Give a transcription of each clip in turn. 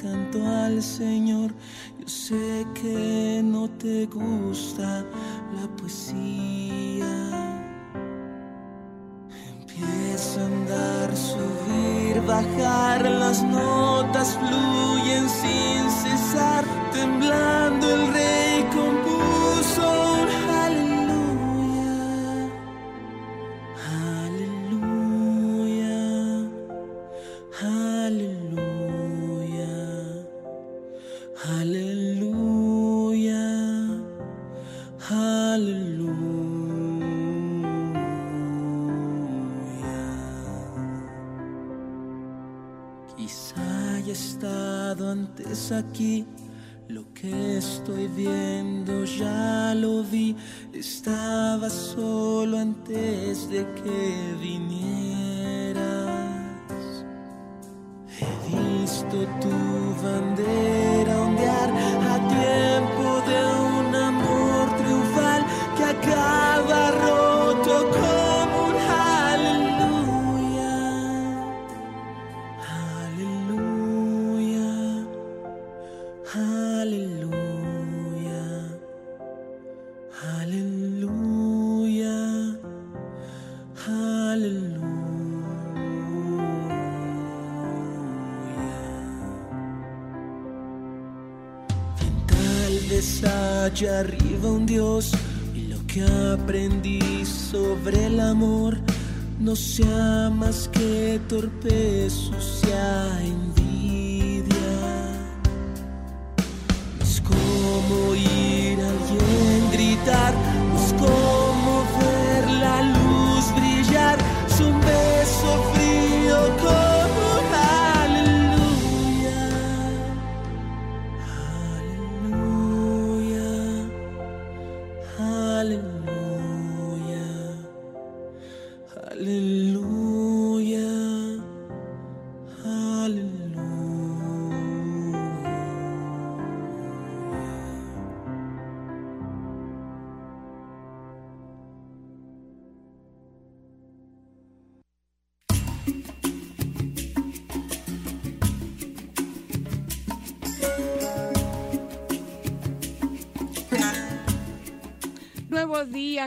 canto al Señor. Yo sé que no te gusta la poesía. Aquí. Lo que estoy viendo ya lo vi. Estaba solo antes de que vinieras. He visto tu bandera allá arriba un Dios y lo que aprendí sobre el amor no sea más que torpe, sucia envidia. es como ir a alguien gritar,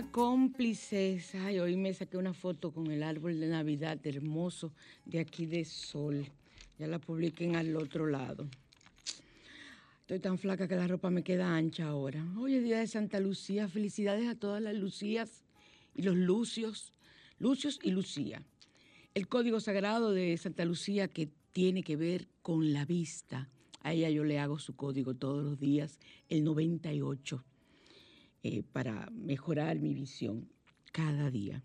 cómplices. Ay, hoy me saqué una foto con el árbol de Navidad hermoso de aquí de Sol. Ya la publiquen al otro lado. Estoy tan flaca que la ropa me queda ancha ahora. Hoy es día de Santa Lucía. Felicidades a todas las Lucías y los Lucios, Lucios y Lucía. El código sagrado de Santa Lucía que tiene que ver con la vista. A ella yo le hago su código todos los días, el 98, eh, para mejorar mi visión cada día.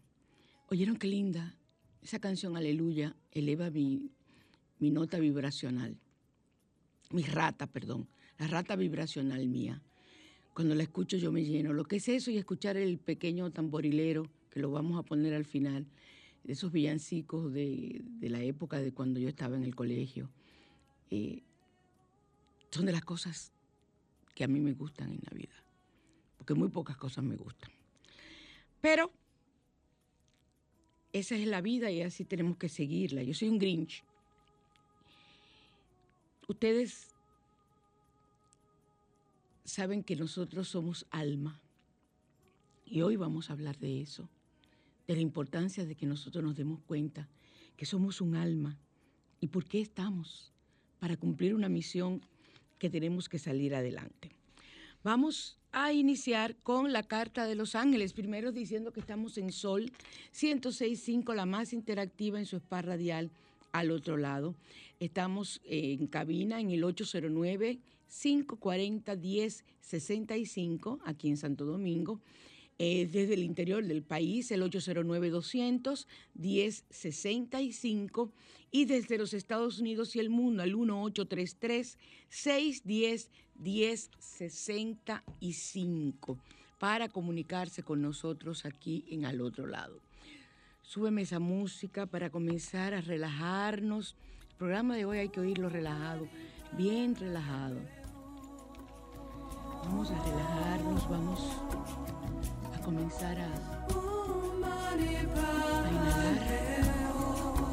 ¿Oyeron qué linda? Esa canción, Aleluya, eleva mi, mi nota vibracional, mi rata, perdón, la rata vibracional mía. Cuando la escucho yo me lleno. Lo que es eso y escuchar el pequeño tamborilero, que lo vamos a poner al final, de esos villancicos de, la época de cuando yo estaba en el colegio, eh, son de las cosas que a mí me gustan en la vida, porque muy pocas cosas me gustan. Pero esa es la vida y así tenemos que seguirla. Yo soy un Grinch. Ustedes saben que nosotros somos alma y hoy vamos a hablar de eso de la importancia de que nosotros nos demos cuenta que somos un alma y por qué estamos para cumplir una misión que tenemos que salir adelante. Vamos a iniciar con la Carta de los Ángeles, primero diciendo que estamos en Sol 106.5, la más interactiva en su spa radial al otro lado. Estamos en cabina en el 809 540 1065 aquí en Santo Domingo eh, desde el interior del país, el 809-200-1065 y desde los Estados Unidos y el mundo al 1833-610-1065 para comunicarse con nosotros aquí en al otro lado. Súbeme esa música para comenzar a relajarnos. El programa de hoy hay que oírlo relajado, bien relajado. Vamos a relajarnos, vamos comenzar a, a inhalar,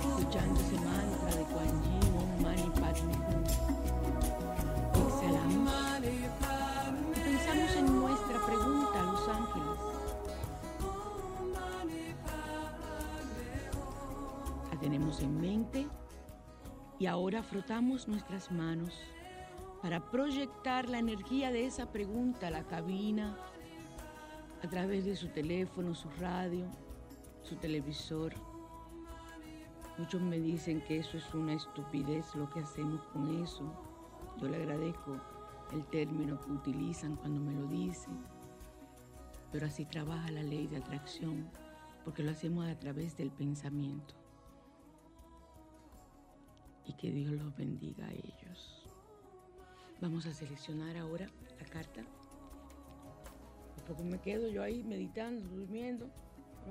escuchando ese mantra de Kuan Yin, Om Mani Padme Exhalamos. Y pensamos en nuestra pregunta a los ángeles. La tenemos en mente y ahora frotamos nuestras manos para proyectar la energía de esa pregunta a la cabina, a través de su teléfono, su radio, su televisor. Muchos me dicen que eso es una estupidez lo que hacemos con eso. Yo le agradezco el término que utilizan cuando me lo dicen. Pero así trabaja la ley de atracción, porque lo hacemos a través del pensamiento. Y que Dios los bendiga a ellos. Vamos a seleccionar ahora la carta porque me quedo yo ahí meditando, durmiendo.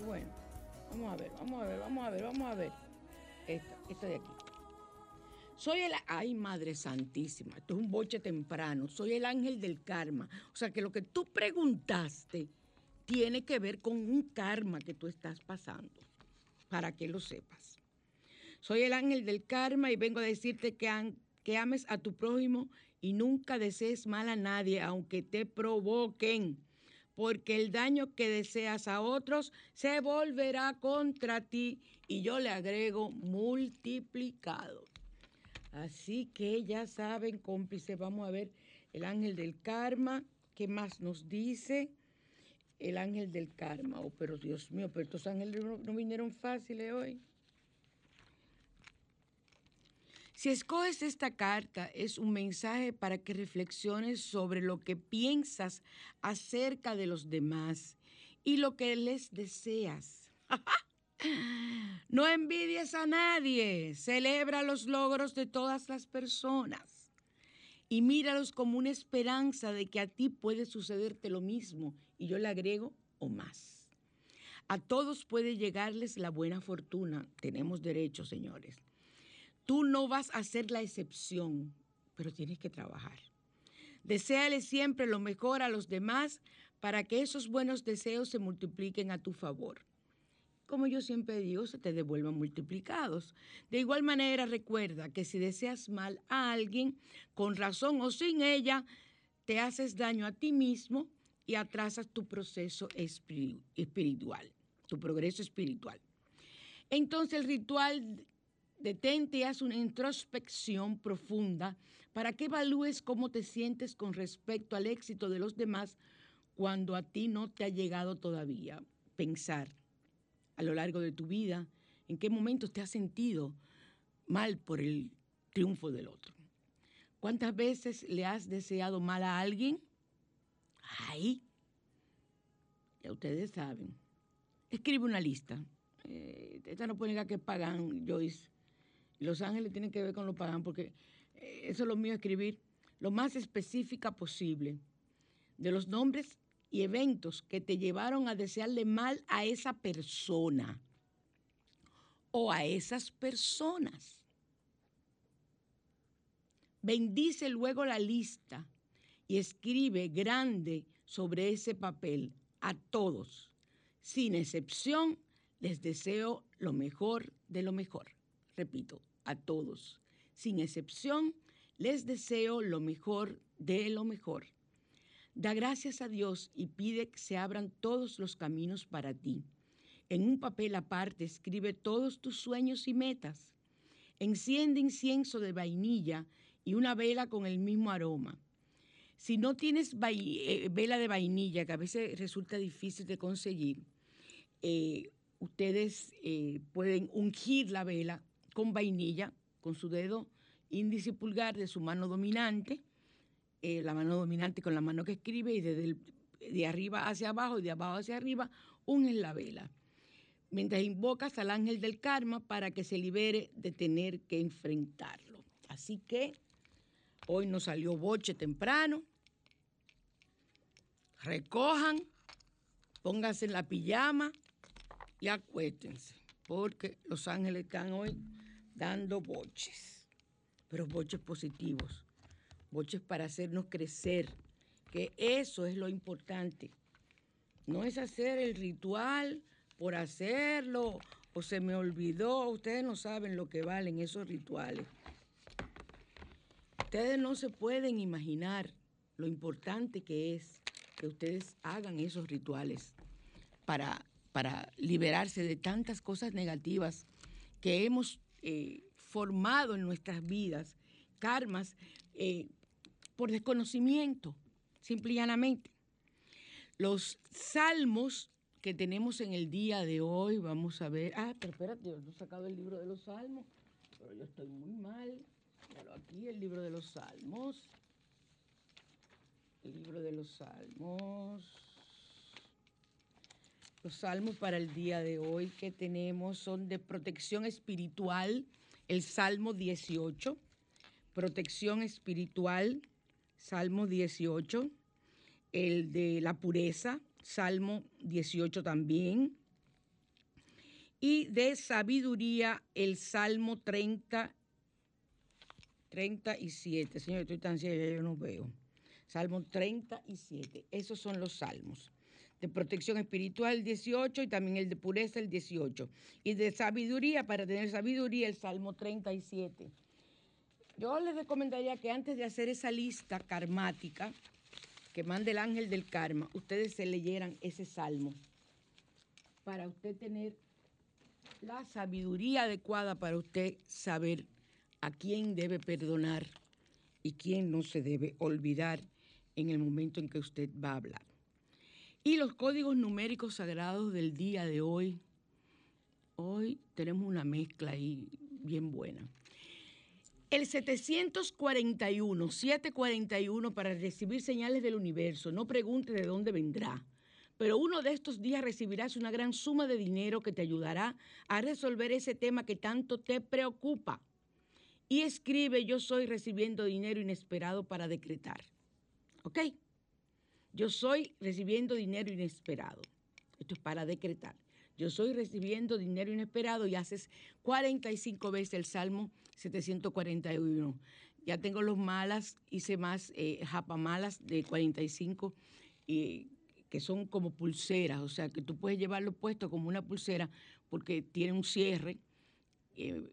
bueno, vamos a ver, vamos a ver, vamos a ver, vamos a ver. Esta, esta de aquí. Soy el... Ay, Madre Santísima, esto es un boche temprano. Soy el ángel del karma. O sea que lo que tú preguntaste tiene que ver con un karma que tú estás pasando, para que lo sepas. Soy el ángel del karma y vengo a decirte que ames a tu prójimo y nunca desees mal a nadie, aunque te provoquen porque el daño que deseas a otros se volverá contra ti y yo le agrego multiplicado. Así que ya saben, cómplices, vamos a ver el ángel del karma, ¿qué más nos dice? El ángel del karma, oh, pero Dios mío, pero estos ángeles no vinieron fáciles hoy. Si escoges esta carta, es un mensaje para que reflexiones sobre lo que piensas acerca de los demás y lo que les deseas. no envidies a nadie, celebra los logros de todas las personas y míralos como una esperanza de que a ti puede sucederte lo mismo y yo le agrego o más. A todos puede llegarles la buena fortuna, tenemos derecho, señores Tú no vas a ser la excepción, pero tienes que trabajar. Deseale siempre lo mejor a los demás para que esos buenos deseos se multipliquen a tu favor. Como yo siempre digo, se te devuelvan multiplicados. De igual manera, recuerda que si deseas mal a alguien, con razón o sin ella, te haces daño a ti mismo y atrasas tu proceso espiritual, tu progreso espiritual. Entonces el ritual Detente y haz una introspección profunda para que evalúes cómo te sientes con respecto al éxito de los demás cuando a ti no te ha llegado todavía. Pensar a lo largo de tu vida en qué momentos te has sentido mal por el triunfo del otro. ¿Cuántas veces le has deseado mal a alguien? Ay, ya ustedes saben. Escribe una lista. Eh, esta no puede que pagan, Joyce. Los Ángeles tienen que ver con lo pagan porque eh, eso es lo mío, escribir lo más específica posible de los nombres y eventos que te llevaron a desearle mal a esa persona o a esas personas. Bendice luego la lista y escribe grande sobre ese papel a todos. Sin excepción, les deseo lo mejor de lo mejor. Repito, a todos. Sin excepción, les deseo lo mejor de lo mejor. Da gracias a Dios y pide que se abran todos los caminos para ti. En un papel aparte escribe todos tus sueños y metas. Enciende incienso de vainilla y una vela con el mismo aroma. Si no tienes eh, vela de vainilla, que a veces resulta difícil de conseguir, eh, ustedes eh, pueden ungir la vela con vainilla, con su dedo índice y pulgar de su mano dominante, la mano dominante con la mano que escribe y desde de arriba hacia abajo y de abajo hacia arriba, unen la vela. Mientras invocas al ángel del karma para que se libere de tener que enfrentarlo. Así que Hoy nos salió boche temprano. Recojan, pónganse en la pijama y acuéstense, porque los ángeles están hoy dando boches, pero boches positivos, boches para hacernos crecer, que eso es lo importante. No es hacer el ritual por hacerlo o se me olvidó, ustedes no saben lo que valen esos rituales. Ustedes no se pueden imaginar lo importante que es que ustedes hagan esos rituales para, para liberarse de tantas cosas negativas que hemos eh, formado en nuestras vidas, karmas, eh, por desconocimiento, simple y llanamente. Los salmos que tenemos en el día de hoy, vamos a ver. Ah, pero espérate, yo no he sacado el libro de los salmos, pero yo estoy muy mal aquí el libro de los Salmos. El libro de los Salmos. Los salmos para el día de hoy que tenemos son de protección espiritual, el Salmo 18. Protección espiritual, Salmo 18. El de la pureza, Salmo 18 también. Y de sabiduría, el Salmo 30 37. Señor, estoy tan seria, yo no veo. Salmo 37. Esos son los salmos. De protección espiritual el 18 y también el de pureza el 18. Y de sabiduría, para tener sabiduría, el Salmo 37. Yo les recomendaría que antes de hacer esa lista karmática que mande el ángel del karma, ustedes se leyeran ese salmo para usted tener la sabiduría adecuada para usted saber a quién debe perdonar y quién no se debe olvidar en el momento en que usted va a hablar. Y los códigos numéricos sagrados del día de hoy, hoy tenemos una mezcla ahí bien buena. El 741, 741 para recibir señales del universo, no pregunte de dónde vendrá, pero uno de estos días recibirás una gran suma de dinero que te ayudará a resolver ese tema que tanto te preocupa y escribe, yo soy recibiendo dinero inesperado para decretar. ¿Ok? Yo soy recibiendo dinero inesperado. Esto es para decretar. Yo soy recibiendo dinero inesperado y haces 45 veces el Salmo 741. Ya tengo los malas, hice más eh, japamalas de 45 y que son como pulseras, o sea que tú puedes llevarlo puesto como una pulsera porque tiene un cierre. Eh,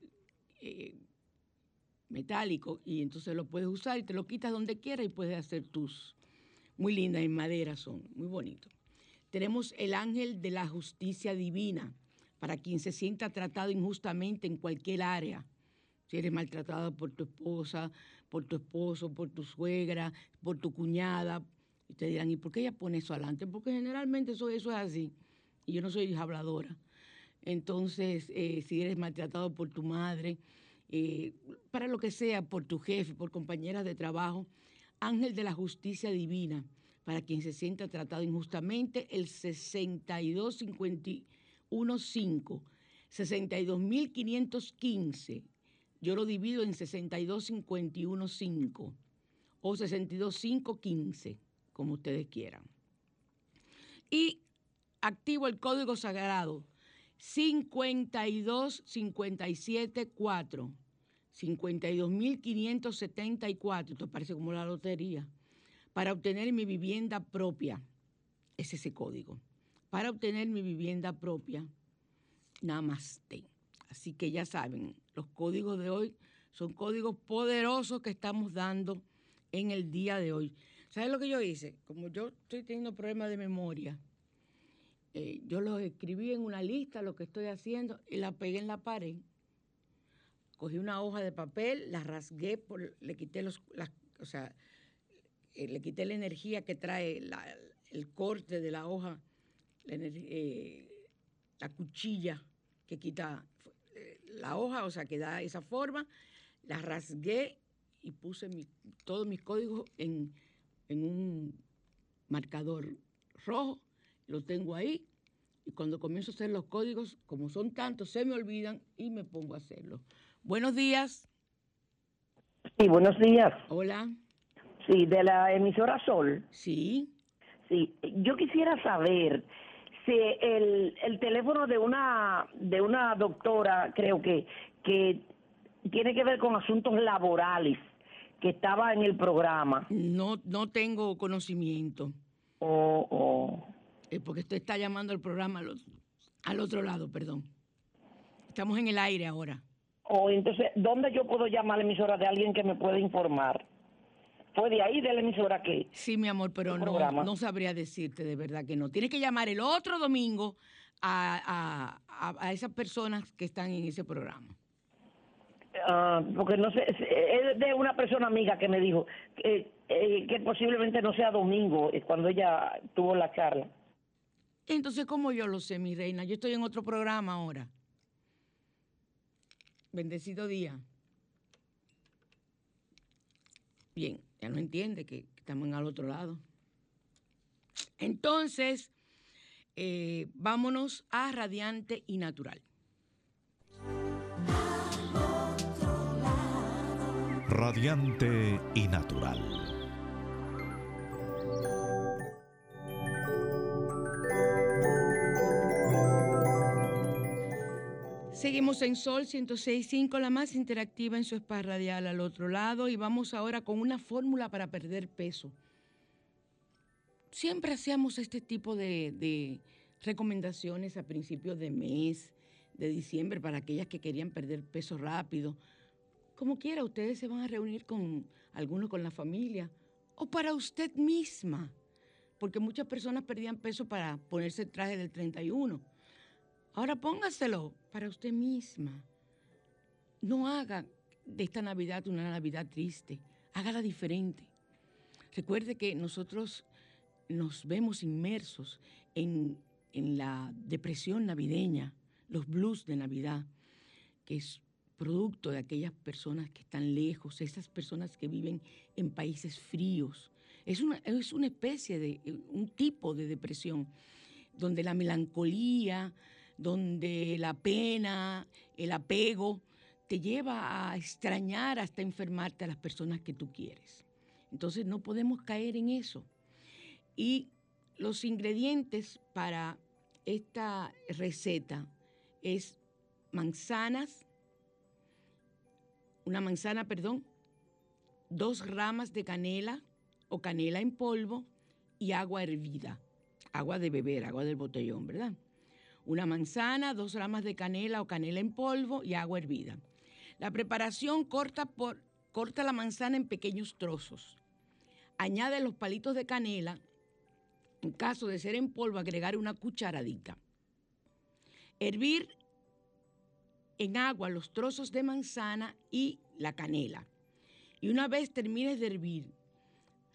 eh, metálico y entonces lo puedes usar y te lo quitas donde quieras y puedes hacer tus. Muy lindas en madera son, muy bonito. Tenemos el ángel de la justicia divina para quien se sienta tratado injustamente en cualquier área. Si eres maltratado por tu esposa, por tu esposo, por tu suegra, por tu cuñada, y te dirán, ¿y por qué ella pone eso adelante? Porque generalmente eso, eso es así. Y yo no soy habladora. Entonces, eh, si eres maltratado por tu madre, eh, para lo que sea, por tu jefe, por compañeras de trabajo, ángel de la justicia divina, para quien se sienta tratado injustamente, el 62515, 62.515. Yo lo divido en 6251.5 o 62.515, como ustedes quieran. Y activo el código sagrado 52574. 52.574, esto parece como la lotería, para obtener mi vivienda propia. Es ese código. Para obtener mi vivienda propia, namaste. Así que ya saben, los códigos de hoy son códigos poderosos que estamos dando en el día de hoy. ¿Sabes lo que yo hice? Como yo estoy teniendo problemas de memoria, eh, yo los escribí en una lista, lo que estoy haciendo, y la pegué en la pared. Cogí una hoja de papel, la rasgué, le quité los, o sea, eh, le quité la energía que trae el corte de la hoja, la, eh, la cuchilla que quita la hoja, o sea, que da esa forma, la rasgué y puse todos mis códigos en, en un marcador rojo lo tengo ahí y cuando comienzo a hacer los códigos, como son tantos, se me olvidan y me pongo a hacerlo. Buenos días. Sí, buenos días. Hola. Sí, de la emisora Sol. Sí. Sí, yo quisiera saber si el, el teléfono de una de una doctora, creo que que tiene que ver con asuntos laborales que estaba en el programa. No no tengo conocimiento. Oh, oh. Eh, porque usted está llamando al programa al, otro lado, perdón. Estamos en el aire ahora. Oh, entonces, ¿dónde yo puedo llamar a la emisora de alguien que me pueda informar? ¿Fue de ahí, de la emisora que? Sí, mi amor, pero no, no sabría decirte de verdad que no. Tienes que llamar el otro domingo a, a, esas personas que están en ese programa. Ah, porque no sé, es de una persona amiga que me dijo que, eh, que posiblemente no sea domingo, es cuando ella tuvo la charla. Entonces, ¿cómo yo lo sé, mi reina? Yo estoy en otro programa ahora. Bendecido día. Bien, ya no entiende que estamos al otro lado. Entonces, eh, vámonos a radiante y natural. Radiante y natural. Seguimos en Sol 106.5, la más interactiva en su spa radial al otro lado, y vamos ahora con una fórmula para perder peso. Siempre hacíamos este tipo de, recomendaciones a principios de mes, de diciembre, para aquellas que querían perder peso rápido. Como quiera, ustedes se van a reunir con algunos con la familia o para usted misma, porque muchas personas perdían peso para ponerse el traje del 31 Ahora póngaselo para usted misma. No haga de esta Navidad una Navidad triste, hágala diferente. Recuerde que nosotros nos vemos inmersos en, en la depresión navideña, los blues de Navidad, que es producto de aquellas personas que están lejos, esas personas que viven en países fríos. Es una, es una especie de, un tipo de depresión, donde la melancolía, donde la pena, el apego, te lleva a extrañar hasta enfermarte a las personas que tú quieres. Entonces no podemos caer en eso. Y los ingredientes para esta receta es manzanas, una manzana, perdón, dos ramas de canela o canela en polvo y agua hervida, agua de beber, agua del botellón, ¿verdad? Una manzana, dos ramas de canela o canela en polvo y agua hervida. La preparación corta, por, corta la manzana en pequeños trozos. Añade los palitos de canela. En caso de ser en polvo, agregar una cucharadita. Hervir en agua los trozos de manzana y la canela. Y una vez termines de hervir,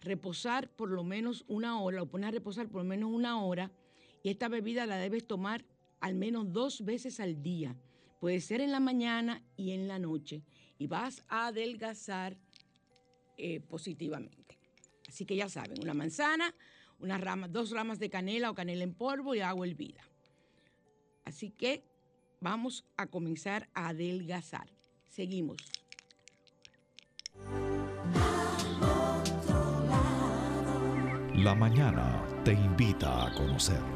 reposar por lo menos una hora, o poner a reposar por lo menos una hora, y esta bebida la debes tomar al menos dos veces al día. Puede ser en la mañana y en la noche. y vas a adelgazar eh, positivamente. Así que ya saben, una manzana, una rama, dos ramas de canela o canela en polvo y agua hervida. Así que vamos a comenzar a adelgazar. Seguimos. La mañana te invita a conocer.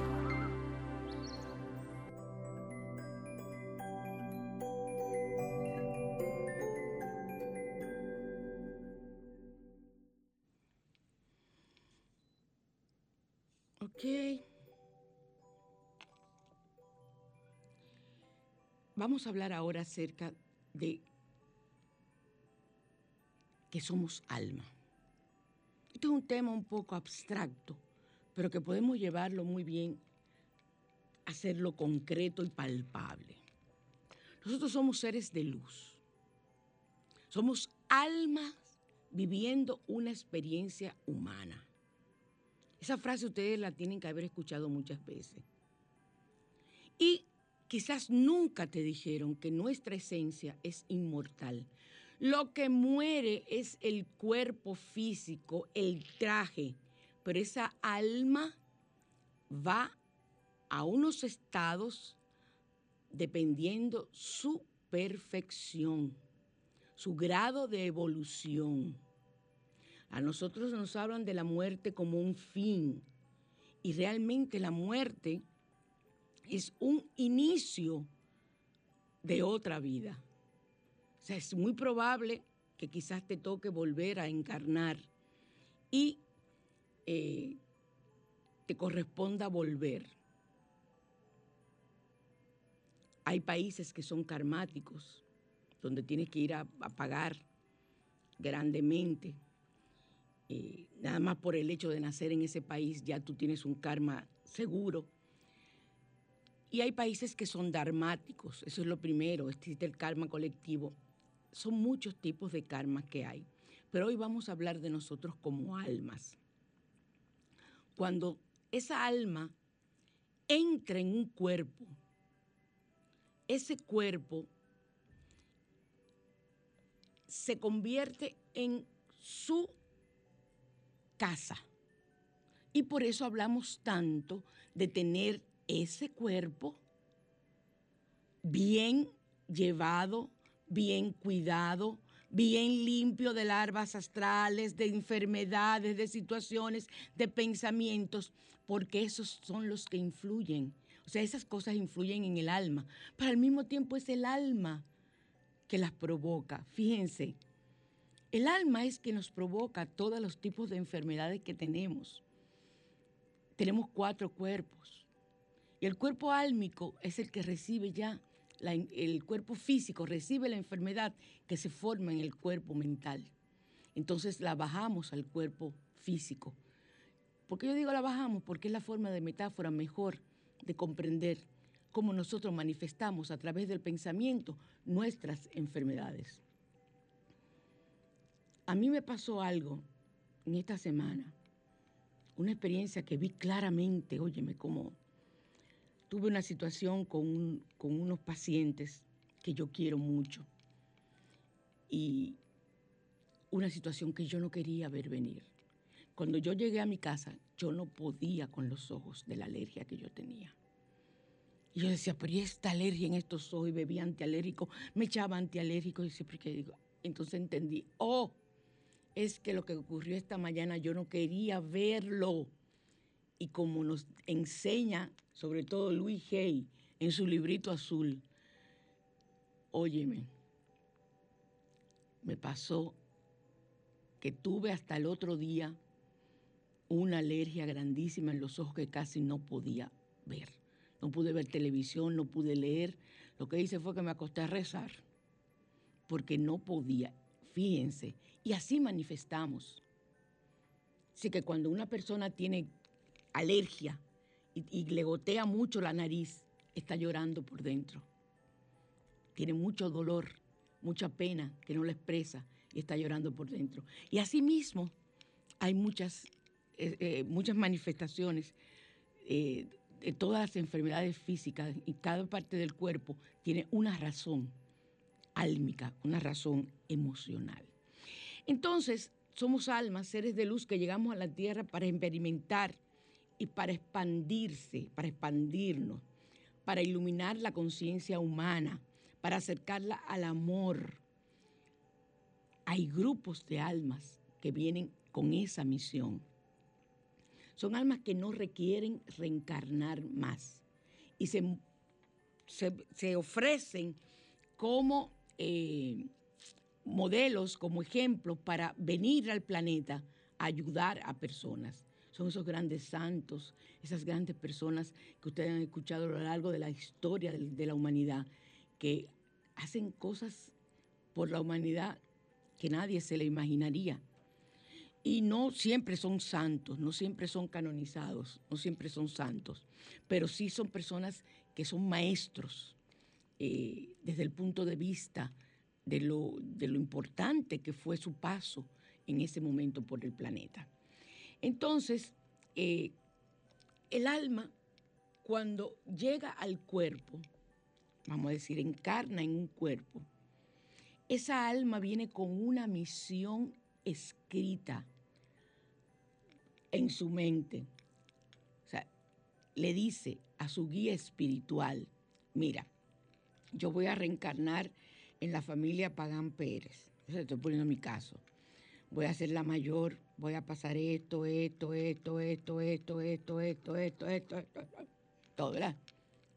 Vamos a hablar ahora acerca de que somos alma. Este es un tema un poco abstracto, pero que podemos llevarlo muy bien, hacerlo concreto y palpable. Nosotros somos seres de luz. Somos almas viviendo una experiencia humana. Esa frase ustedes la tienen que haber escuchado muchas veces. Y quizás nunca te dijeron que nuestra esencia es inmortal. Lo que muere es el cuerpo físico, el traje, pero esa alma va a unos estados dependiendo su perfección, su grado de evolución. A nosotros nos hablan de la muerte como un fin y realmente la muerte es un inicio de otra vida. O sea, es muy probable que quizás te toque volver a encarnar y eh, te corresponda volver. Hay países que son karmáticos, donde tienes que ir a, pagar grandemente. Eh, nada más por el hecho de nacer en ese país ya tú tienes un karma seguro. Y hay países que son dharmáticos, eso es lo primero, existe el karma colectivo. Son muchos tipos de karma que hay, pero hoy vamos a hablar de nosotros como almas. Cuando esa alma entra en un cuerpo, ese cuerpo se convierte en su casa. Y por eso hablamos tanto de tener ese cuerpo bien llevado, bien cuidado, bien limpio de larvas astrales, de enfermedades, de situaciones, de pensamientos, porque esos son los que influyen. O sea, esas cosas influyen en el alma, pero al mismo tiempo es el alma que las provoca. Fíjense, el alma es que nos provoca todos los tipos de enfermedades que tenemos. Tenemos cuatro cuerpos. Y el cuerpo álmico es el que recibe ya, el cuerpo físico recibe la enfermedad que se forma en el cuerpo mental. Entonces la bajamos al cuerpo físico. ¿Por qué yo digo la bajamos? Porque es la forma de metáfora mejor de comprender cómo nosotros manifestamos a través del pensamiento nuestras enfermedades. A mí me pasó algo en esta semana, una experiencia que vi claramente, óyeme, como tuve una situación con, con unos pacientes que yo quiero mucho y una situación que yo no quería ver venir. Cuando yo llegué a mi casa, yo no podía con los ojos de la alergia que yo tenía. Y yo decía, pero ¿y esta alergia en estos ojos? Y bebía antialérgico, me echaba antialérgico y siempre que digo, entonces entendí, oh, es que lo que ocurrió esta mañana yo no quería verlo. Y como nos enseña, sobre todo Luis Hay, en su librito azul, óyeme, me pasó que tuve hasta el otro día una alergia grandísima en los ojos que casi no podía ver. No pude ver televisión, no pude leer. Lo que hice fue que me acosté a rezar, porque no podía. Fíjense, y así manifestamos. Así que cuando una persona tiene alergia y, y, le gotea mucho la nariz, está llorando por dentro. Tiene mucho dolor, mucha pena que no le expresa y está llorando por dentro. Y así mismo hay muchas, eh, eh, muchas manifestaciones eh, de todas las enfermedades físicas y cada parte del cuerpo tiene una razón álmica, una razón emocional. Entonces, somos almas, seres de luz que llegamos a la tierra para experimentar y para expandirse, para expandirnos, para iluminar la conciencia humana, para acercarla al amor. Hay grupos de almas que vienen con esa misión. Son almas que no requieren reencarnar más y se, se, ofrecen como eh, modelos, como ejemplos para venir al planeta a ayudar a personas. Son esos grandes santos, esas grandes personas que ustedes han escuchado a lo largo de la historia de la humanidad, que hacen cosas por la humanidad que nadie se le imaginaría. Y no siempre son santos, no siempre son canonizados, no siempre son santos, pero sí son personas que son maestros eh, desde el punto de vista de lo, de lo importante que fue su paso en ese momento por el planeta. Entonces, eh, el alma, cuando llega al cuerpo, vamos a decir, encarna en un cuerpo, esa alma viene con una misión escrita en su mente. O sea, le dice a su guía espiritual, mira, yo voy a reencarnar en la familia Pagán Pérez. Eso estoy poniendo mi caso. Voy a ser la mayor, voy a pasar esto, esto, esto, esto, esto, esto, esto, esto, esto, esto, todo, ¿verdad?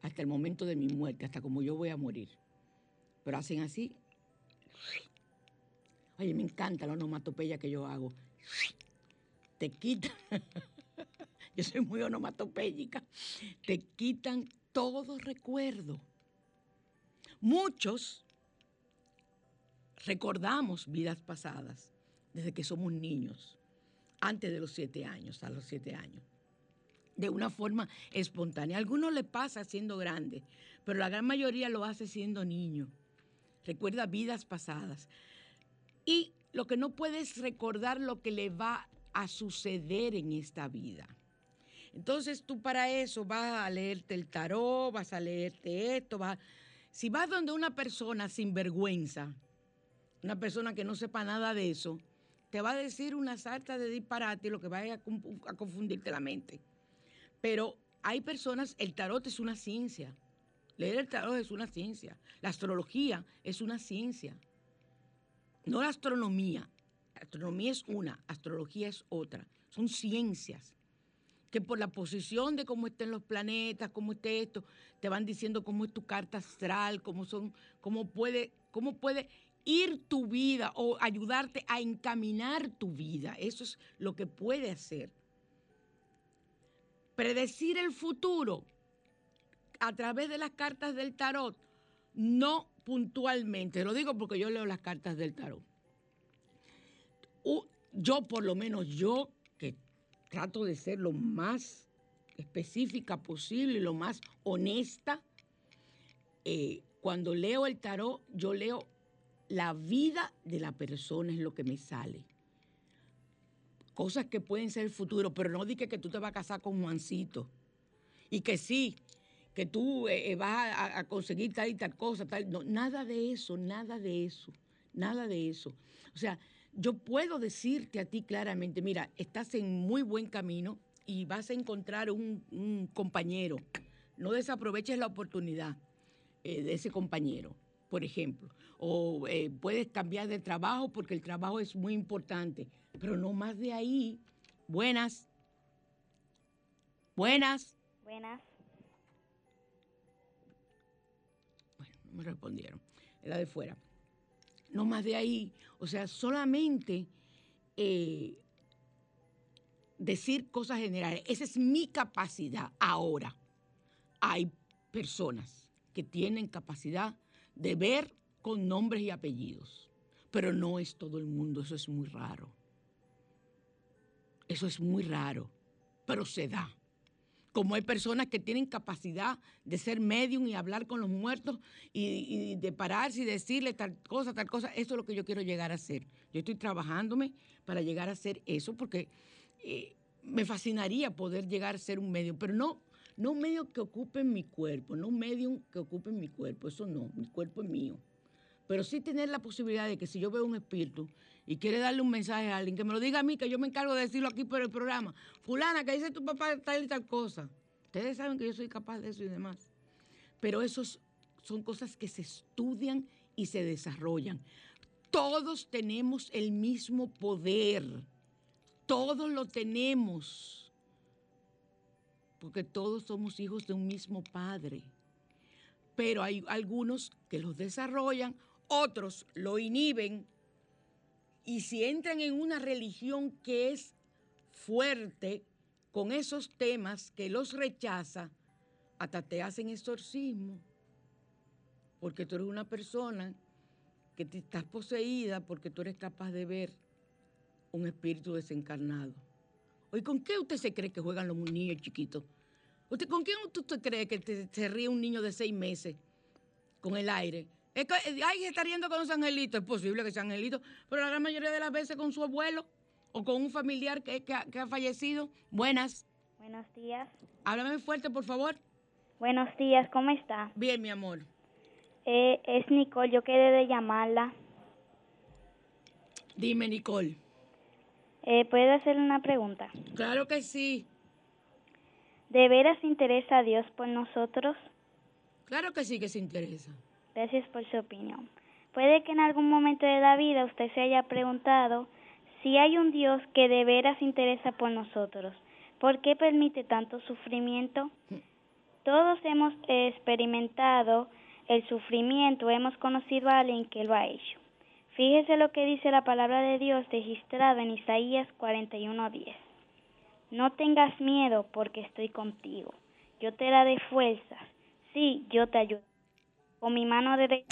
Hasta el momento de mi muerte, hasta como yo voy a morir. Pero hacen así. Oye, me encanta la onomatopeya que yo hago. Te quitan, yo soy muy onomatopéyica, te quitan todo recuerdo. Muchos recordamos vidas pasadas desde que somos niños, antes de los siete años, a los siete años, de una forma espontánea. A algunos le pasa siendo grande, pero la gran mayoría lo hace siendo niño. Recuerda vidas pasadas. Y lo que no puede es recordar lo que le va a suceder en esta vida. Entonces tú para eso vas a leerte el tarot, vas a leerte esto, vas... Si vas donde una persona sin vergüenza, una persona que no sepa nada de eso, te va a decir una sarta de disparate, lo que va a, a confundirte la mente. Pero hay personas, el tarot es una ciencia. Leer el tarot es una ciencia. La astrología es una ciencia. No la astronomía. La astronomía es una, astrología es otra. Son ciencias que por la posición de cómo estén los planetas, cómo esté esto, te van diciendo cómo es tu carta astral, cómo son, cómo puede, cómo puede ir tu vida o ayudarte a encaminar tu vida. Eso es lo que puede hacer. Predecir el futuro a través de las cartas del tarot, no puntualmente. Lo digo porque yo leo las cartas del tarot. Yo, por lo menos yo, que trato de ser lo más específica posible, lo más honesta, eh, cuando leo el tarot, yo leo la vida de la persona es lo que me sale. Cosas que pueden ser el futuro, pero no di que, tú te vas a casar con Juancito. Y que sí, que tú eh, eh, vas a, conseguir tal y tal cosa, tal. No, nada de eso, nada de eso, nada de eso. O sea, yo puedo decirte a ti claramente, mira, estás en muy buen camino y vas a encontrar un, compañero. No desaproveches la oportunidad eh, de ese compañero por ejemplo, o eh, puedes cambiar de trabajo porque el trabajo es muy importante, pero no más de ahí. Buenas. Buenas. Buenas. Bueno, no me respondieron. Era de fuera. No más de ahí. O sea, solamente eh, decir cosas generales. Esa es mi capacidad ahora. Hay personas que tienen capacidad de ver con nombres y apellidos. Pero no es todo el mundo, eso es muy raro. Eso es muy raro, pero se da. Como hay personas que tienen capacidad de ser medium y hablar con los muertos y, de pararse y decirle tal cosa, tal cosa, eso es lo que yo quiero llegar a hacer. Yo estoy trabajándome para llegar a hacer eso porque eh, me fascinaría poder llegar a ser un medium, pero no no un medio que ocupe mi cuerpo, no un medio que ocupe mi cuerpo, eso no, mi cuerpo es mío. pero sí tener la posibilidad de que si yo veo un espíritu y quiere darle un mensaje a alguien, que me lo diga a mí, que yo me encargo de decirlo aquí por el programa. Fulana, que dice tu papá tal y tal cosa. Ustedes saben que yo soy capaz de eso y demás. Pero esos son cosas que se estudian y se desarrollan. Todos tenemos el mismo poder. Todos lo tenemos. Porque todos somos hijos de un mismo padre. Pero hay algunos que los desarrollan, otros lo inhiben. Y si entran en una religión que es fuerte con esos temas, que los rechaza, hasta te hacen exorcismo. Porque tú eres una persona que te estás poseída porque tú eres capaz de ver un espíritu desencarnado. Oye, ¿con qué usted se cree que juegan los niños chiquitos? ¿Usted con quién usted cree que te- se ríe un niño de seis meses con el aire? Es que, eh, ay, se está riendo con los angelitos. Es posible que sea angelito, pero la gran mayoría de las veces con su abuelo o con un familiar que, que ha- que ha fallecido. Buenas. Buenos días. Háblame fuerte, por favor. Buenos días, ¿cómo está? Bien, mi amor. Eh, es Nicole, yo quedé de llamarla. Dime, Nicole. Eh, ¿Puedo hacerle una pregunta? Claro que sí. ¿De veras interesa a Dios por nosotros? Claro que sí que se interesa. Gracias por su opinión. Puede que en algún momento de la vida usted se haya preguntado si hay un Dios que de veras interesa por nosotros. ¿Por qué permite tanto sufrimiento? Todos hemos experimentado el sufrimiento, hemos conocido a alguien que lo ha hecho. Fíjese lo que dice la palabra de Dios registrada en Isaías 41:10. No tengas miedo porque estoy contigo. Yo te daré fuerzas. Sí, yo te ayudo. Con mi mano derecha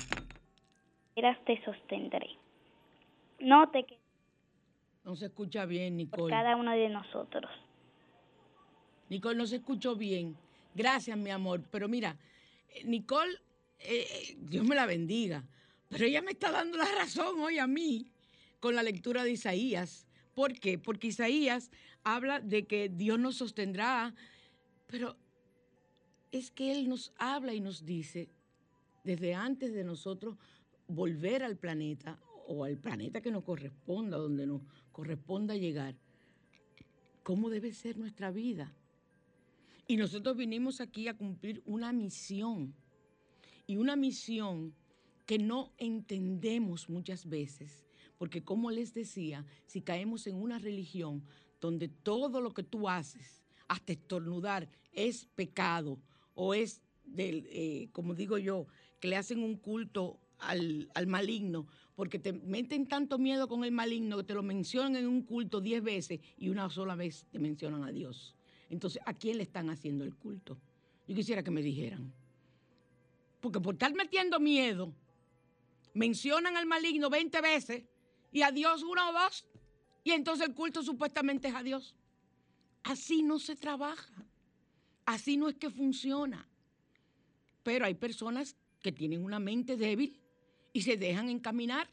te sostendré. No te quedes No se escucha bien, por Nicole. cada uno de nosotros. Nicole, no se escuchó bien. Gracias, mi amor. Pero mira, eh, Nicole, eh, eh, Dios me la bendiga. Pero ella me está dando la razón hoy a mí con la lectura de Isaías. ¿Por qué? Porque Isaías habla de que Dios nos sostendrá, pero es que Él nos habla y nos dice, desde antes de nosotros volver al planeta o al planeta que nos corresponda, donde nos corresponda llegar, cómo debe ser nuestra vida. Y nosotros vinimos aquí a cumplir una misión. Y una misión que no entendemos muchas veces. Porque como les decía, si caemos en una religión donde todo lo que tú haces, hasta estornudar, es pecado o es, del, eh, como digo yo, que le hacen un culto al, al maligno, porque te meten tanto miedo con el maligno que te lo mencionan en un culto diez veces y una sola vez te mencionan a Dios. Entonces, ¿a quién le están haciendo el culto? Yo quisiera que me dijeran. Porque por estar metiendo miedo, mencionan al maligno 20 veces y a Dios una o dos, y entonces el culto supuestamente es a Dios. Así no se trabaja. Así no es que funciona. Pero hay personas que tienen una mente débil y se dejan encaminar.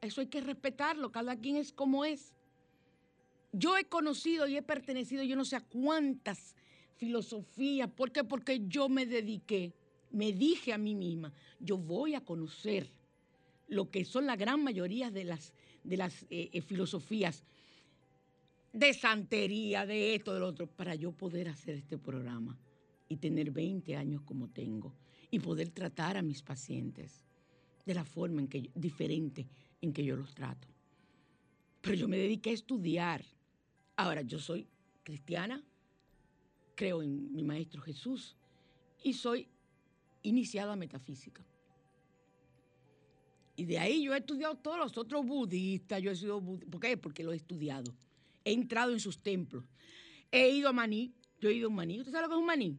Eso hay que respetarlo. Cada quien es como es. Yo he conocido y he pertenecido yo no sé a cuántas filosofías. ¿Por qué? Porque yo me dediqué, me dije a mí misma, yo voy a conocer lo que son la gran mayoría de las, de las eh, eh, filosofías de santería, de esto, de lo otro, para yo poder hacer este programa y tener 20 años como tengo y poder tratar a mis pacientes de la forma en que diferente en que yo los trato. Pero yo me dediqué a estudiar. Ahora, yo soy cristiana, creo en mi maestro Jesús y soy iniciada a metafísica. Y de ahí yo he estudiado todos los otros budistas, yo he sido bud- ¿Por qué? Porque lo he estudiado. He entrado en sus templos. He ido a Maní. Yo he ido a un Maní. ¿Usted sabe lo que es un Maní?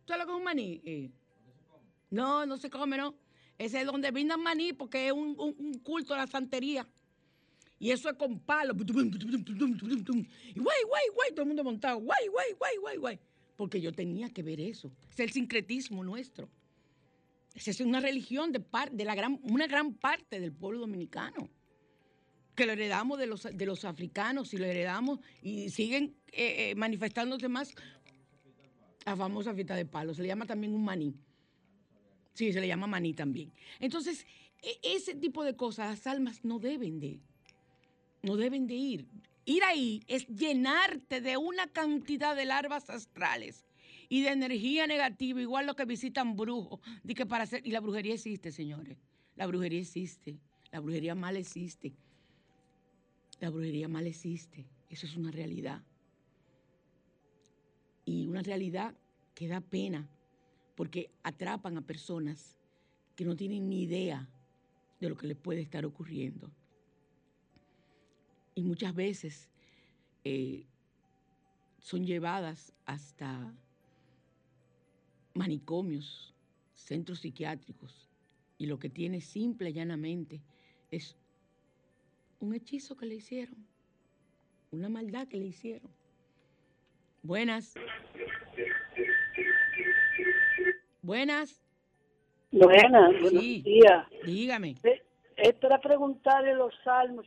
¿Usted sabe lo que es un Maní? Eh, no, no se come, no. Ese es donde brindan maní porque es un, un- un culto a la santería. Y eso es con palos. Y guay, guay, guay, todo el mundo montado. Guay, guay, guay, guay, guay. Porque yo tenía que ver eso. Es el sincretismo nuestro. Es una religión de, par- de la gran, una gran parte del pueblo dominicano. Que lo heredamos de los, de los africanos y lo heredamos y siguen eh, eh, manifestándose más. La famosa fiesta de palo. Se le llama también un maní. Sí, se le llama maní también. Entonces, e- ese tipo de cosas, las almas no deben de, no deben de ir. Ir ahí es llenarte de una cantidad de larvas astrales y de energía negativa, igual los que visitan brujos. Que para hacer, y la brujería existe, señores. La brujería existe. La brujería mal existe. La brujería mal existe. Eso es una realidad. Y una realidad que da pena porque atrapan a personas que no tienen ni idea de lo que les puede estar ocurriendo. Y muchas veces eh, son llevadas hasta manicomios, centros psiquiátricos, y lo que tiene simple y llanamente es un hechizo que le hicieron, una maldad que le hicieron. Buenas. Buenas. Buenas, buenos días. Dígame. Eh, Es para preguntarle los salmos.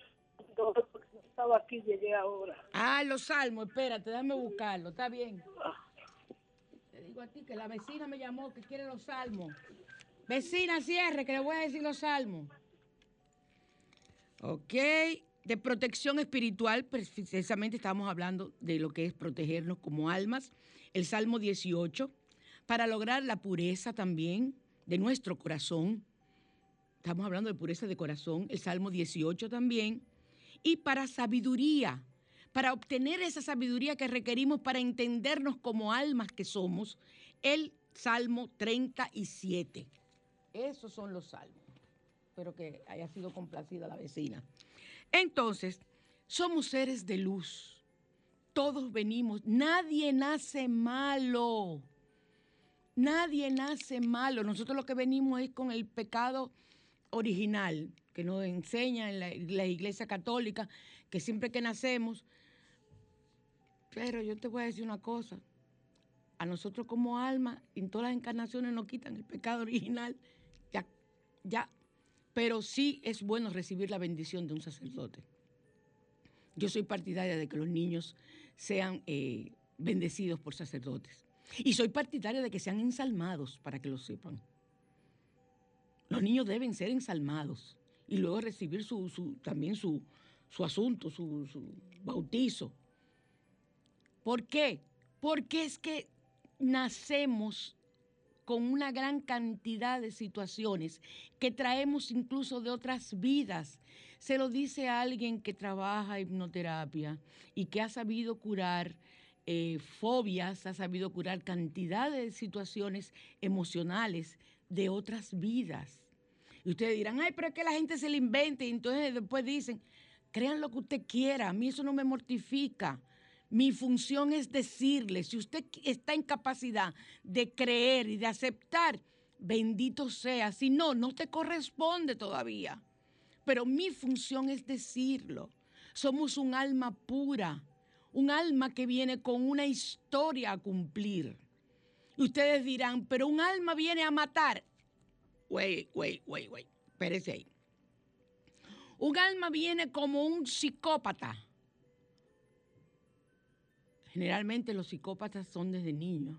porque Estaba aquí, llegué ahora. Ah, los salmos, espérate, déjame buscarlo, está bien. Te a ti que la vecina me llamó que quiere los salmos. Vecina, cierre, que le voy a decir los salmos. Ok, de protección espiritual, precisamente estamos hablando de lo que es protegernos como almas. El Salmo 18, para lograr la pureza también de nuestro corazón. Estamos hablando de pureza de corazón, el Salmo 18 también. Y para sabiduría, para obtener esa sabiduría que requerimos para entendernos como almas que somos, el Salmo 37. Esos son los salmos. Espero que haya sido complacida la vecina. Entonces, somos seres de luz. Todos venimos. Nadie nace malo. Nadie nace malo. Nosotros lo que venimos es con el pecado original que nos enseña en la, la Iglesia Católica, que siempre que nacemos, pero yo te voy a decir una cosa, a nosotros como alma, en todas las encarnaciones nos quitan el pecado original, ya, ya, pero sí es bueno recibir la bendición de un sacerdote. Yo soy partidaria de que los niños sean eh, bendecidos por sacerdotes. Y soy partidaria de que sean ensalmados, para que lo sepan. Los niños deben ser ensalmados y luego recibir su, su- también su, su asunto, su, su bautizo. ¿Por qué? Porque es que nacemos con una gran cantidad de situaciones que traemos incluso de otras vidas. Se lo dice alguien que trabaja hipnoterapia y que ha sabido curar eh, fobias, ha sabido curar cantidad de situaciones emocionales de otras vidas. Y ustedes dirán, ay, pero es que la gente se le invente. Y entonces después dicen, crean lo que usted quiera, a mí eso no me mortifica. Mi función es decirle, si usted está en capacidad de creer y de aceptar, bendito sea. Si no, no te corresponde todavía. Pero mi función es decirlo. Somos un alma pura, un alma que viene con una historia a cumplir. Y ustedes dirán, pero un alma viene a matar. Wait, wait, wait, wait. Espérese ahí. Un alma viene como un psicópata. Generalmente los psicópatas son desde niños.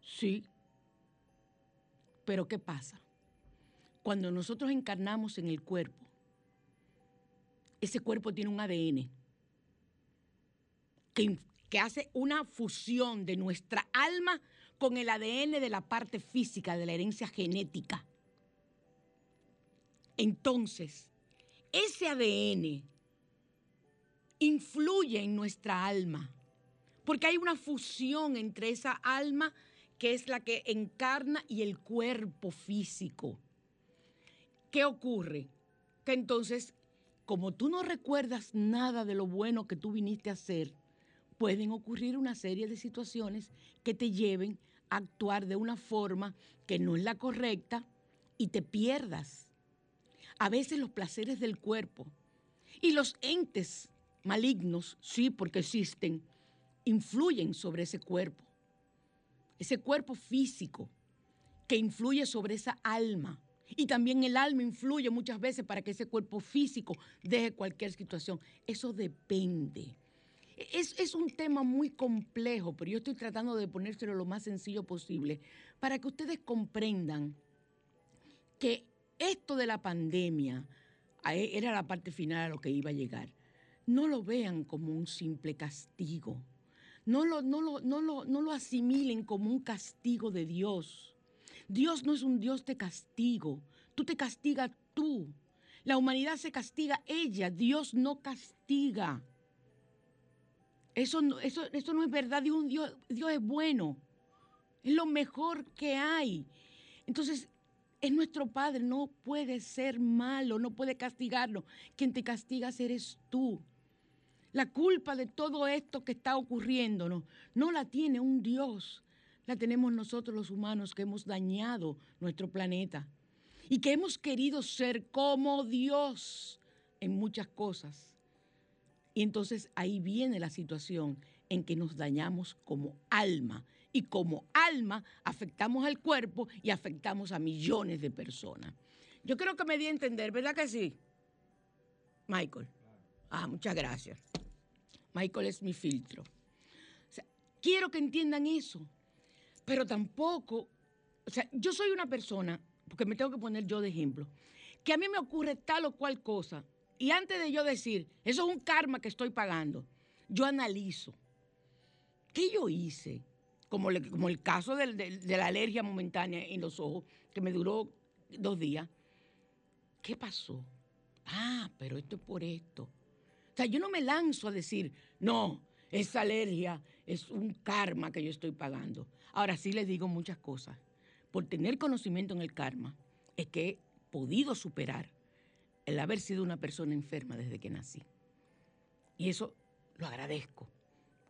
Sí. Pero ¿qué pasa? Cuando nosotros encarnamos en el cuerpo, ese cuerpo tiene un ADN que, hace una fusión de nuestra alma con el ADN de la parte física, de la herencia genética. Entonces, ese ADN influye en nuestra alma, porque hay una fusión entre esa alma que es la que encarna y el cuerpo físico. ¿Qué ocurre? Que entonces, como tú no recuerdas nada de lo bueno que tú viniste a hacer, pueden ocurrir una serie de situaciones que te lleven a actuar de una forma que no es la correcta y te pierdas. A veces los placeres del cuerpo y los entes malignos, sí, porque existen, influyen sobre ese cuerpo. Ese cuerpo físico que influye sobre esa alma. Y también el alma influye muchas veces para que ese cuerpo físico deje cualquier situación. Eso depende. Es, es un tema muy complejo, pero yo estoy tratando de ponérselo lo más sencillo posible para que ustedes comprendan que esto de la pandemia era la parte final a lo que iba a llegar. No lo vean como un simple castigo. No lo, no lo, no lo, no lo asimilen como un castigo de Dios. Dios no es un Dios de castigo. Tú te castigas tú. La humanidad se castiga ella. Dios no castiga. Eso no, eso, eso no es verdad. Dios, Dios, Dios es bueno. Es lo mejor que hay. Entonces, es nuestro Padre. No puede ser malo. No puede castigarlo. Quien te castiga eres tú. La culpa de todo esto que está ocurriendo no, no la tiene un Dios. La tenemos nosotros los humanos que hemos dañado nuestro planeta y que hemos querido ser como Dios en muchas cosas. Y entonces ahí viene la situación en que nos dañamos como alma. Y como alma afectamos al cuerpo y afectamos a millones de personas. Yo creo que me di a entender, ¿verdad que sí? Michael. Ah, muchas gracias. Michael es mi filtro. Quiero que entiendan eso. Pero tampoco, o sea, yo soy una persona, porque me tengo que poner yo de ejemplo, que a mí me ocurre tal o cual cosa. Y antes de yo decir, eso es un karma que estoy pagando, yo analizo. ¿Qué yo hice? Como, el caso de la alergia momentánea en los ojos, que me duró dos días. ¿Qué pasó? Ah, pero esto es por esto. O sea, yo no me lanzo a decir, no, esa alergia es un karma que yo estoy pagando. Ahora sí les digo muchas cosas. Por tener conocimiento en el karma, es que he podido superar el haber sido una persona enferma desde que nací. Y eso lo agradezco.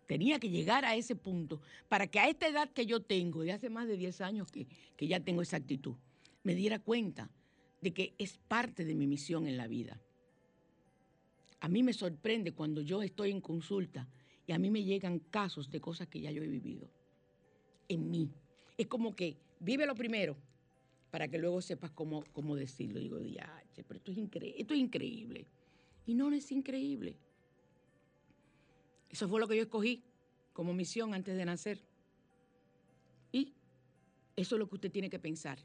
Tenía que llegar a ese punto para que a esta edad que yo tengo, de hace más de 10 años que, que ya tengo esa actitud, me diera cuenta de que es parte de mi misión en la vida. A mí me sorprende cuando yo estoy en consulta y a mí me llegan casos de cosas que ya yo he vivido. En mí. Es como que vive lo primero para que luego sepas cómo, cómo decirlo. Digo, ya, pero esto es, esto es increíble. Y no, no es increíble. Eso fue lo que yo escogí como misión antes de nacer. Y eso es lo que usted tiene que pensar.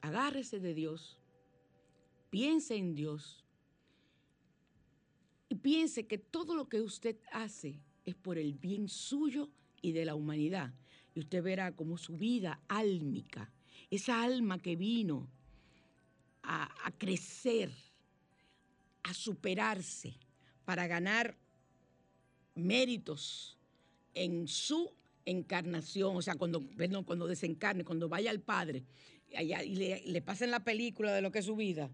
Agárrese de Dios, piense en Dios piense que todo lo que usted hace es por el bien suyo y de la humanidad. Y usted verá como su vida álmica, esa alma que vino a, crecer, a superarse, para ganar méritos en su encarnación, o sea, cuando, cuando desencarne, cuando vaya al Padre allá, y le, le pasen la película de lo que es su vida,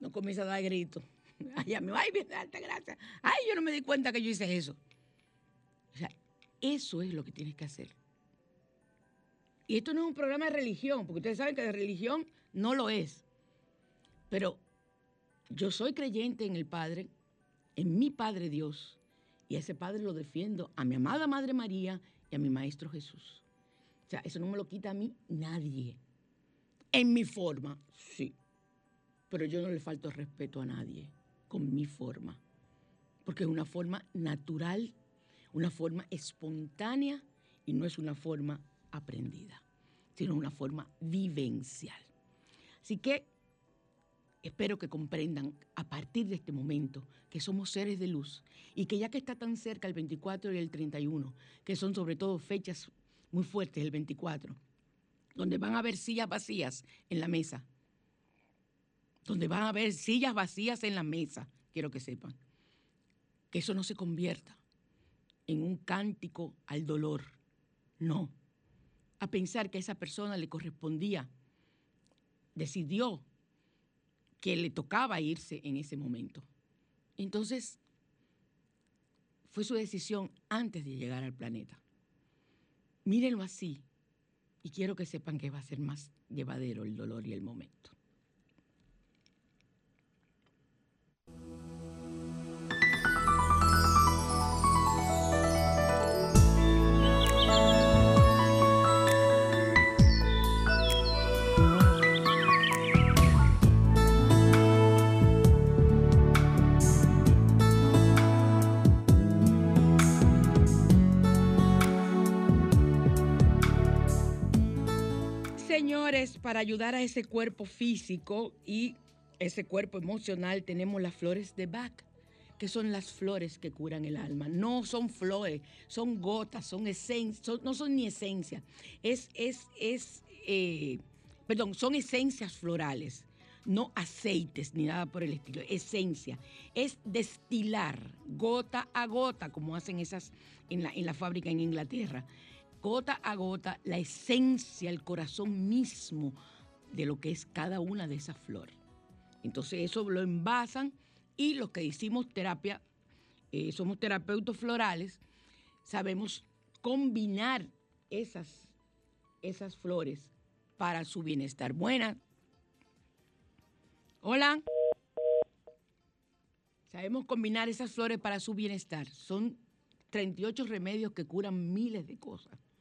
no comienza a dar gritos. Allá me ay, bien, alta gracia. Ay, yo no me di cuenta que yo hice eso. O sea, eso es lo que tienes que hacer. Y esto no es un programa de religión, porque ustedes saben que de religión no lo es. Pero yo soy creyente en el Padre, en mi Padre Dios, y a ese Padre lo defiendo, a mi amada Madre María y a mi Maestro Jesús. O sea, eso no me lo quita a mí nadie. En mi forma, sí. Pero yo no le falto respeto a nadie con mi forma. Porque es una forma natural, una forma espontánea y no es una forma aprendida, sino una forma vivencial. Así que espero que comprendan a partir de este momento que somos seres de luz y que ya que está tan cerca el 24 y el 31, que son sobre todo fechas muy fuertes, el 24, donde van a haber sillas vacías en la mesa, donde van a haber sillas vacías en la mesa, quiero que sepan, que eso no se convierta en un cántico al dolor, no, a pensar que a esa persona le correspondía, decidió que le tocaba irse en ese momento. Entonces, fue su decisión antes de llegar al planeta. Mírenlo así y quiero que sepan que va a ser más llevadero el dolor y el momento. Para ayudar a ese cuerpo físico y ese cuerpo emocional, tenemos las flores de Bach, que son las flores que curan el alma. No son flores, son gotas, son esencias, no son ni esencia. Es, es, es, eh, perdón, son esencias florales, no aceites ni nada por el estilo. Esencia es destilar gota a gota, como hacen esas en la, en la fábrica en Inglaterra gota a gota la esencia, el corazón mismo de lo que es cada una de esas flores. Entonces eso lo envasan y los que hicimos terapia, eh, somos terapeutas florales, sabemos combinar esas, esas flores para su bienestar. Buenas. Hola. Sabemos combinar esas flores para su bienestar. Son 38 remedios que curan miles de cosas.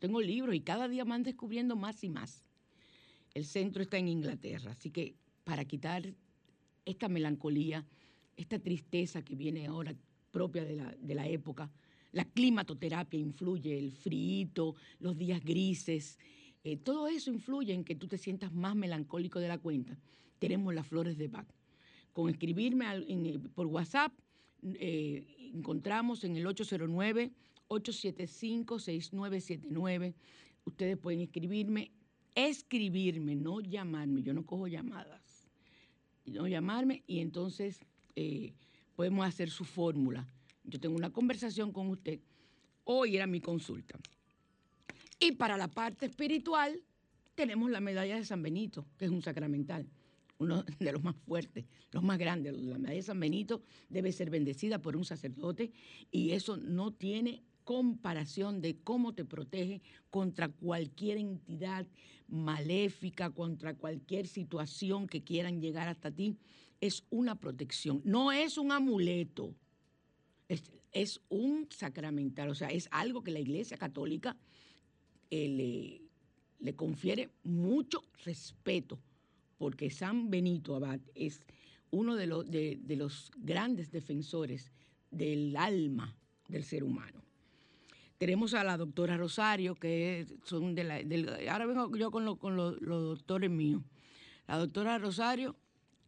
Tengo libros y cada día van descubriendo más y más. El centro está en Inglaterra, así que para quitar esta melancolía, esta tristeza que viene ahora propia de la, de la época, la climatoterapia influye, el frío, los días grises, eh, todo eso influye en que tú te sientas más melancólico de la cuenta. Tenemos las flores de Bach. Con escribirme eh, por WhatsApp, eh, encontramos en el 809 875-6979. Ustedes pueden escribirme, escribirme, no llamarme. Yo no cojo llamadas. No llamarme y entonces eh, podemos hacer su fórmula. Yo tengo una conversación con usted. Hoy era mi consulta. Y para la parte espiritual tenemos la medalla de San Benito, que es un sacramental, uno de los más fuertes, los más grandes. La medalla de San Benito debe ser bendecida por un sacerdote y eso no tiene comparación de cómo te protege contra cualquier entidad maléfica, contra cualquier situación que quieran llegar hasta ti. Es una protección, no es un amuleto, es, un sacramental, o sea, es algo que la Iglesia Católica eh, le, confiere mucho respeto, porque San Benito Abad es uno de los, de los grandes defensores del alma del ser humano. Tenemos a la doctora Rosario, que son de la... ahora vengo yo con, con los doctores míos. La doctora Rosario,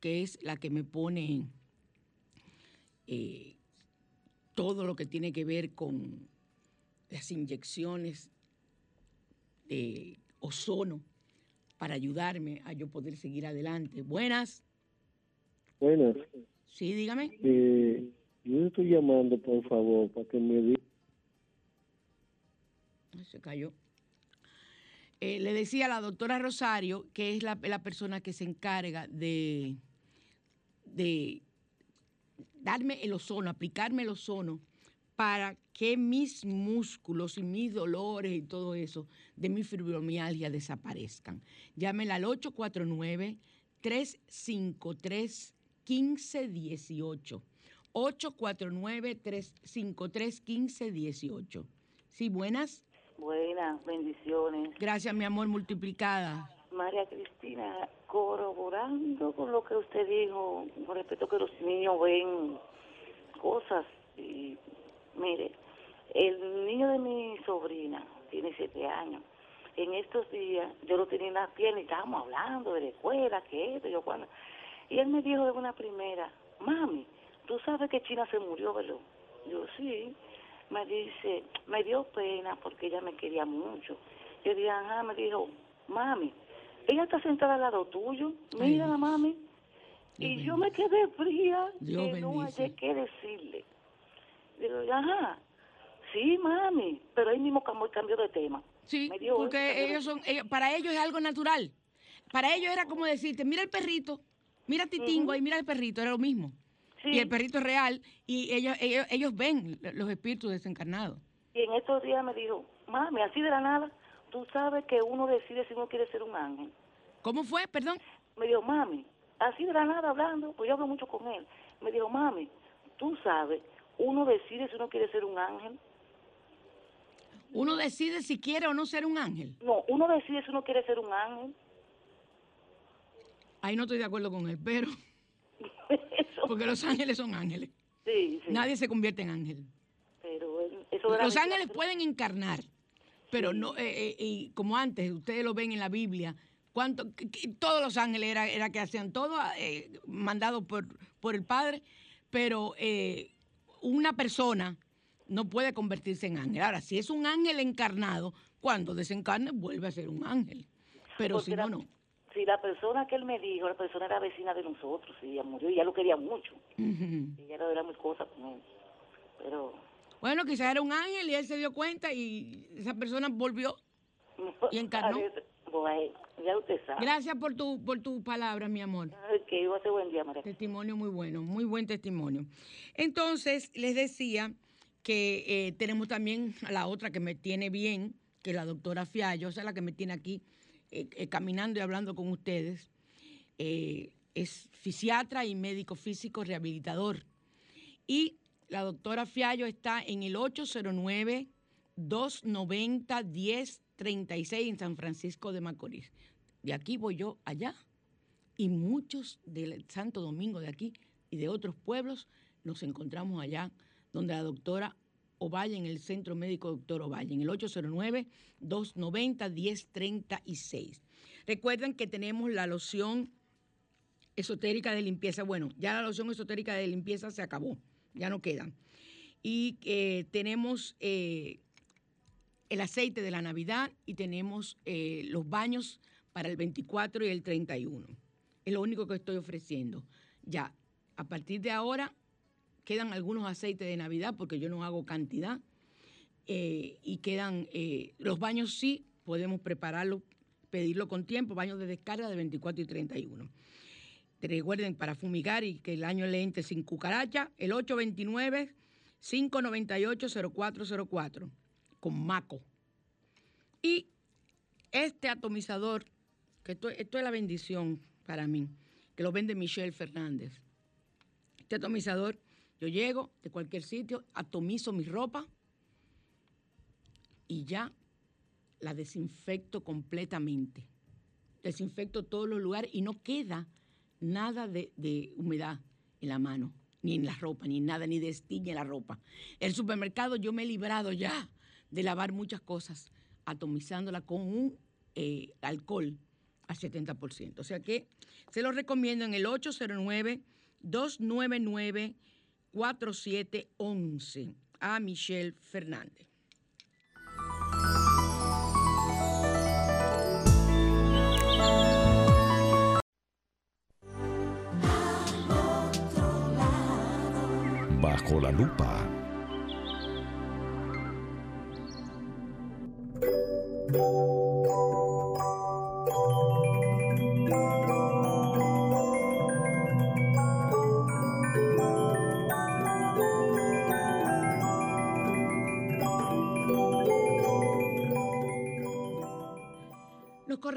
que es la que me pone eh, todo lo que tiene que ver con las inyecciones de ozono para ayudarme a yo poder seguir adelante. Buenas. Buenas. Sí, dígame. Eh, yo estoy llamando, por favor, para que me diga se cayó. Eh, le decía a la doctora Rosario, que es la, persona que se encarga de, de darme el ozono, aplicarme el ozono para que mis músculos y mis dolores y todo eso de mi fibromialgia desaparezcan. Llámela al 849-353-1518. 849-353-1518. Sí, buenas. Buenas, bendiciones. Gracias, mi amor, multiplicada. María Cristina, corroborando con lo que usted dijo con respecto a que los niños ven cosas. Y, mire, el niño de mi sobrina tiene siete años. En estos días yo lo tenía en la pierna y estábamos hablando de la escuela, que esto, yo cuando. Y él me dijo de una primera, mami, tú sabes que China se murió, ¿verdad? Yo sí me dice, me dio pena porque ella me quería mucho. Yo dije, ajá, me dijo, mami, ella está sentada al lado tuyo, mira la mami. y yo me quedé fría, que no hay que decirle. Digo, ajá, sí, mami, pero ahí mismo cambió, de tema. Sí, porque ellos son, para ellos es algo natural. Para ellos era como decirte, mira el perrito, mira Titingo y mira el perrito, era lo mismo. Y el perrito es real y ellos, ellos, ellos ven los espíritus desencarnados. Y en estos días me dijo, mami, así de la nada, tú sabes que uno decide si uno quiere ser un ángel. ¿Cómo fue? Perdón. Me dijo, mami, así de la nada hablando, pues yo hablo mucho con él. Me dijo, mami, tú sabes, uno decide si uno quiere ser un ángel. ¿Uno decide si quiere o no ser un ángel? No, uno decide si uno quiere ser un ángel. Ahí no estoy de acuerdo con él, pero... Porque los ángeles son ángeles. Nadie se convierte en ángel. los ángeles pueden encarnar, pero no, eh, eh, y como antes, ustedes lo ven en la Biblia, cuánto, que- que todos los ángeles era, era que hacían todo, eh, mandado por, por el Padre, pero eh, una persona no puede convertirse en ángel. Ahora, si es un ángel encarnado, cuando desencarne vuelve a ser un ángel. Pero Porque si la- no, no. Si la persona que él me dijo, la persona era vecina de nosotros, y ella murió, y ella lo quería mucho. Ujú. Ella no era muy cosa con él. Pero Bueno, quizás era un ángel y él se dio cuenta y esa persona volvió y encarnó. Bueno, ya usted sabe. Gracias por tu, por tus palabras, mi amor. Que iba a ser buen día, María. Testimonio muy bueno, muy buen testimonio. Entonces, les decía que eh, tenemos también a la otra que me tiene bien, que es la doctora Fiallo, esa es la que me tiene aquí eh, eh, caminando y hablando con ustedes. Es fisiatra y médico físico rehabilitador. Y la doctora Fiallo está en el 809-290-1036 en San Francisco de Macorís. De aquí voy yo allá y muchos del Santo Domingo de aquí y de otros pueblos nos encontramos allá donde la doctora Ovalle, en el Centro Médico Doctor Ovalle, en el 809-290-1036. Recuerden que tenemos la loción esotérica de limpieza. Bueno, ya la loción esotérica de limpieza se acabó, ya no quedan. Y eh, tenemos eh, el aceite de la Navidad y tenemos eh, los baños para el 24 y el 31. Es lo único que estoy ofreciendo. Ya, a partir de ahora quedan algunos aceites de Navidad porque yo no hago cantidad. eh, y quedan, eh, los baños sí, podemos prepararlo, pedirlo con tiempo, baños de descarga de 24 y 31. Recuerden, para fumigar y que el año le entre sin cucaracha, el 829-598-0404 con Maco. Y este atomizador, que esto, esto es la bendición para mí, que lo vende Michelle Fernández. Este atomizador, yo llego de cualquier sitio, atomizo mi ropa y ya la desinfecto completamente. Desinfecto todos los lugares y no queda nada de, de humedad en la mano, ni en la ropa, ni nada, ni destiñe en la ropa. El supermercado yo me he librado ya de lavar muchas cosas, atomizándola con un eh, alcohol al 70%. O sea que se lo recomiendo en el 809-299-4711 a Michelle Fernández. Bajo la lupa.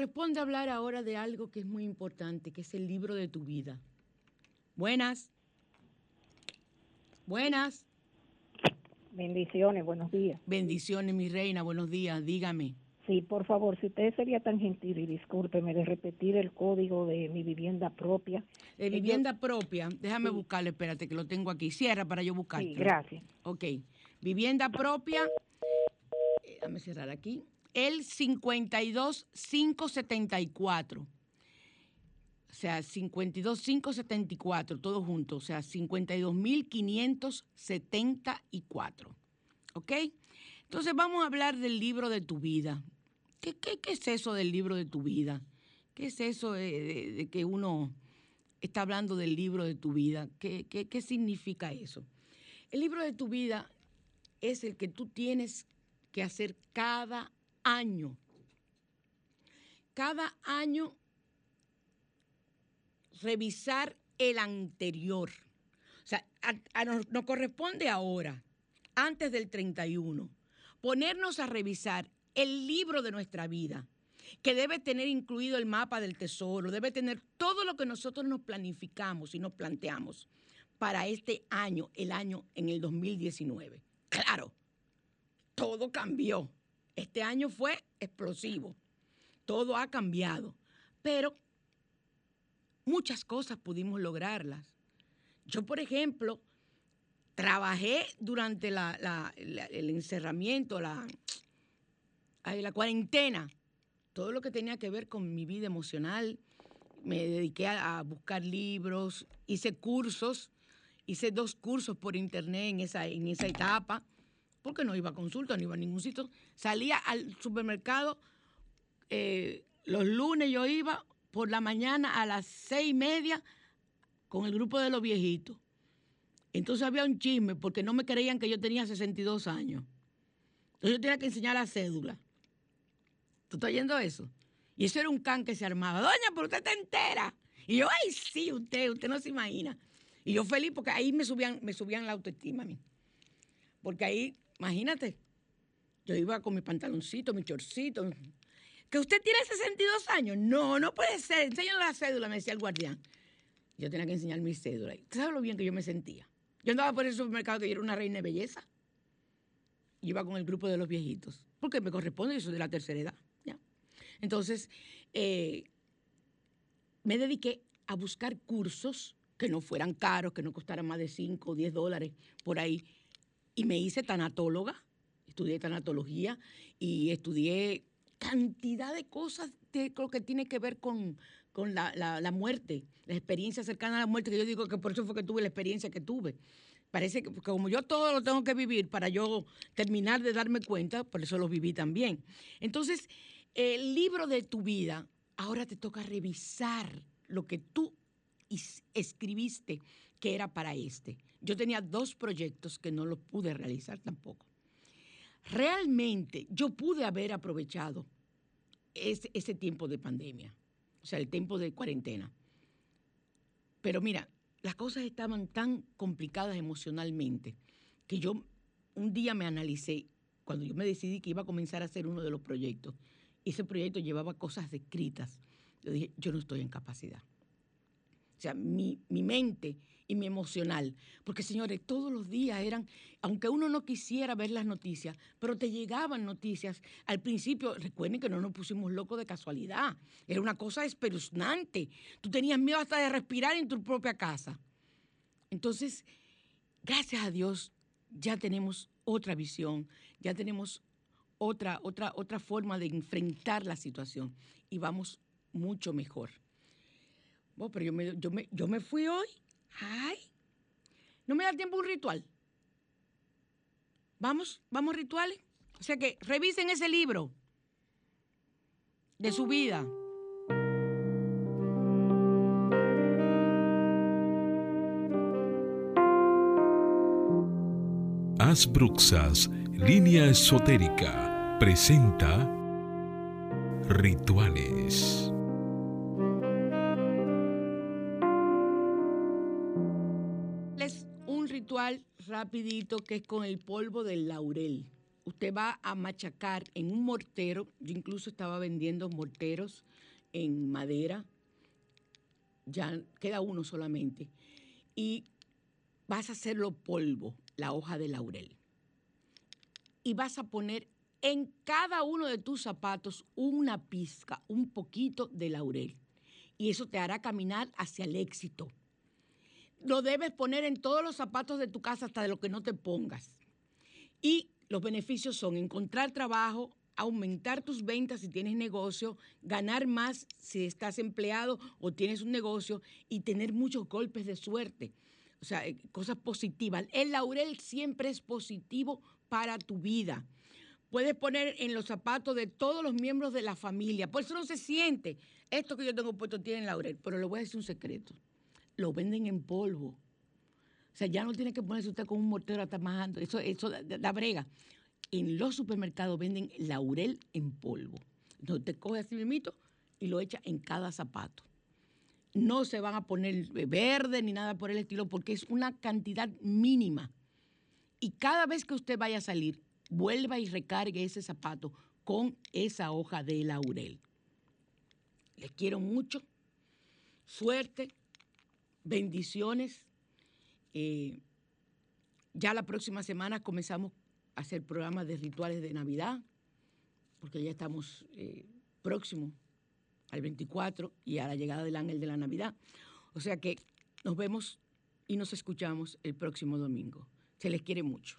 Corresponde hablar ahora de algo que es muy importante, que es el libro de tu vida. Buenas. Buenas. Bendiciones, buenos días. Bendiciones, mi reina. Buenos días. Dígame. Sí, por favor, si usted sería tan gentil y discúlpeme de repetir el código de mi vivienda propia. De yo- vivienda propia. Déjame buscarlo. Espérate, que lo tengo aquí. Cierra para yo buscarlo. Sí, gracias. Ok. Vivienda propia. eh, Déjame cerrar aquí. El 52574. O sea, 52574, todo junto. O sea, 52.574. ¿Ok? Entonces vamos a hablar del libro de tu vida. ¿Qué, qué, qué es eso del libro de tu vida? ¿Qué es eso de, de- que uno está hablando del libro de tu vida? ¿Qué, qué, qué significa eso? El libro de tu vida es el que tú tienes que hacer cada año. Cada año revisar el anterior. O sea, a- nos corresponde ahora, antes del 31, ponernos a revisar el libro de nuestra vida, que debe tener incluido el mapa del tesoro, debe tener todo lo que nosotros nos planificamos y nos planteamos para este año, el año en el 2019. Claro, todo cambió. Este año fue explosivo. Todo ha cambiado. Pero muchas cosas pudimos lograrlas. Yo, por ejemplo, trabajé durante el encerramiento, la, cuarentena. todo lo que tenía que ver con mi vida emocional. Me dediqué a, a buscar libros, hice cursos, hice dos cursos por internet en esa, en esa etapa, porque no iba a consulta, no iba a ningún sitio. Salía al supermercado, eh, los lunes yo iba por la mañana a las seis y media con el grupo de los viejitos. Entonces había un chisme porque no me creían que yo tenía 62 años. Entonces yo tenía que enseñar la cédula. ¿Tú estás oyendo eso? Y eso era un can que se armaba. Doña, pero usted está entera. Y yo, ay, sí, usted, usted no se imagina. Y yo feliz porque ahí me subían, me subían la autoestima a mí. Porque ahí, imagínate, yo iba con mi pantaloncito, mi chorcito. ¿Que usted tiene 62 años? No, no puede ser. Enséñale la cédula, me decía el guardián. Yo tenía que enseñar mi cédula. ¿Usted sabe lo bien que yo me sentía? Yo andaba por el supermercado que yo era una reina de belleza. Iba con el grupo de los viejitos. Porque me corresponde, yo soy de la tercera edad. ¿ya? Entonces, eh, me dediqué a buscar cursos que no fueran caros, que no costaran más de 5 o 10 dólares por ahí. Y me hice tanatóloga, estudié tanatología y estudié cantidad de cosas de lo que tiene que ver con, con la, la- muerte, la experiencia cercana a la muerte, que yo digo que por eso fue que tuve la experiencia que tuve. Parece que como yo todo lo tengo que vivir para yo terminar de darme cuenta, por eso lo viví también. Entonces, el libro de tu vida, ahora te toca revisar lo que tú is- escribiste que era para este. Yo tenía dos proyectos que no los pude realizar tampoco. Realmente yo pude haber aprovechado ese, ese tiempo de pandemia, o sea, el tiempo de cuarentena. Pero mira, las cosas estaban tan complicadas emocionalmente que yo un día me analicé, cuando yo me decidí que iba a comenzar a hacer uno de los proyectos, ese proyecto llevaba cosas escritas, yo dije, yo no estoy en capacidad. O sea, mi, mi mente y mi emocional. Porque, señores, todos los días eran, aunque uno no quisiera ver las noticias, pero te llegaban noticias. Al principio, recuerden que no nos pusimos locos de casualidad. Era una cosa espeluznante. Tú tenías miedo hasta de respirar en tu propia casa. Entonces, gracias a Dios, ya tenemos otra visión, ya tenemos otra, otra, otra forma de enfrentar la situación y vamos mucho mejor. Bueno, pero yo me, yo, me, yo me fui hoy. Ay, ¿no me da tiempo un ritual? Vamos, vamos rituales. O sea que revisen ese libro de su vida. Asbruxas, línea esotérica, presenta Rituales. Ritual rapidito que es con el polvo del laurel. Usted va a machacar en un mortero. Yo incluso estaba vendiendo morteros en madera. Ya queda uno solamente. Y vas a hacerlo polvo, la hoja de laurel. Y vas a poner en cada uno de tus zapatos una pizca, un poquito de laurel. Y eso te hará caminar hacia el éxito lo debes poner en todos los zapatos de tu casa hasta de lo que no te pongas. Y los beneficios son encontrar trabajo, aumentar tus ventas si tienes negocio, ganar más si estás empleado o tienes un negocio y tener muchos golpes de suerte. O sea, eh, cosas positivas. El laurel siempre es positivo para tu vida. Puedes poner en los zapatos de todos los miembros de la familia. Por eso no se siente. Esto que yo tengo puesto tiene laurel, pero le voy a decir un secreto lo venden en polvo. O sea, ya no tiene que ponerse usted con un mortero atamajando. Eso, eso da, brega. En los supermercados venden laurel en polvo. Entonces usted coge así mismito y lo echa en cada zapato. No se van a poner verde ni nada por el estilo porque es una cantidad mínima. Y cada vez que usted vaya a salir, vuelva y recargue ese zapato con esa hoja de laurel. Les quiero mucho. Suerte bendiciones. Eh, ya la próxima semana comenzamos a hacer programas de rituales de Navidad, porque ya estamos eh, próximos al 24 y a la llegada del ángel de la Navidad. O sea que nos vemos y nos escuchamos el próximo domingo. Se les quiere mucho.